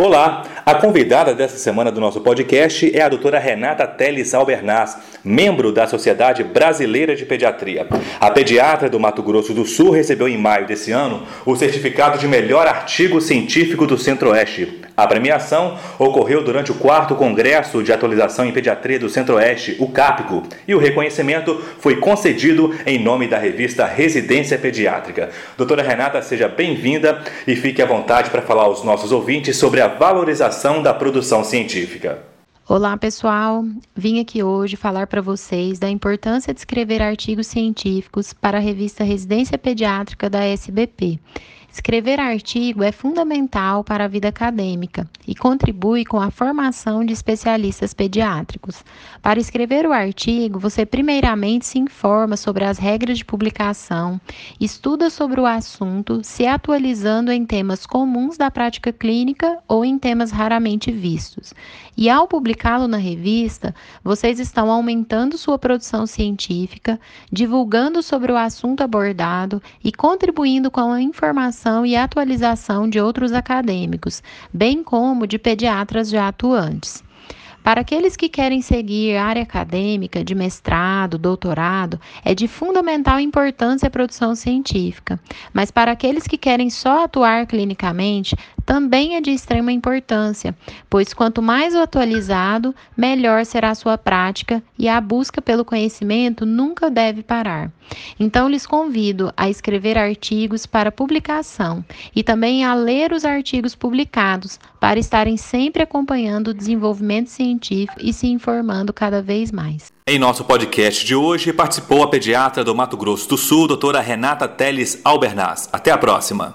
Olá, a convidada dessa semana do nosso podcast é a doutora Renata Teles Albernaz, membro da Sociedade Brasileira de Pediatria. A pediatra do Mato Grosso do Sul recebeu em maio desse ano o certificado de melhor artigo científico do Centro-Oeste. A premiação ocorreu durante o quarto Congresso de Atualização em Pediatria do Centro-Oeste, o CAPCO, e o reconhecimento foi concedido em nome da revista Residência Pediátrica. Doutora Renata, seja bem-vinda e fique à vontade para falar aos nossos ouvintes sobre a valorização da produção científica. Olá, pessoal. Vim aqui hoje falar para vocês da importância de escrever artigos científicos para a revista Residência Pediátrica da SBP. Escrever artigo é fundamental para a vida acadêmica e contribui com a formação de especialistas pediátricos. Para escrever o artigo, você primeiramente se informa sobre as regras de publicação, estuda sobre o assunto, se atualizando em temas comuns da prática clínica ou em temas raramente vistos. E ao publicá-lo na revista, vocês estão aumentando sua produção científica, divulgando sobre o assunto abordado e contribuindo com a informação formação e atualização de outros acadêmicos, bem como de pediatras já atuantes. Para aqueles que querem seguir área acadêmica de mestrado, doutorado, é de fundamental importância a produção científica, mas para aqueles que querem só atuar clinicamente, também é de extrema importância, pois quanto mais atualizado, melhor será a sua prática e a busca pelo conhecimento nunca deve parar. Então, lhes convido a escrever artigos para publicação e também a ler os artigos publicados para estarem sempre acompanhando o desenvolvimento e se informando cada vez mais. Em nosso podcast de hoje, participou a pediatra do Mato Grosso do Sul, doutora Renata Teles Albernaz. Até a próxima!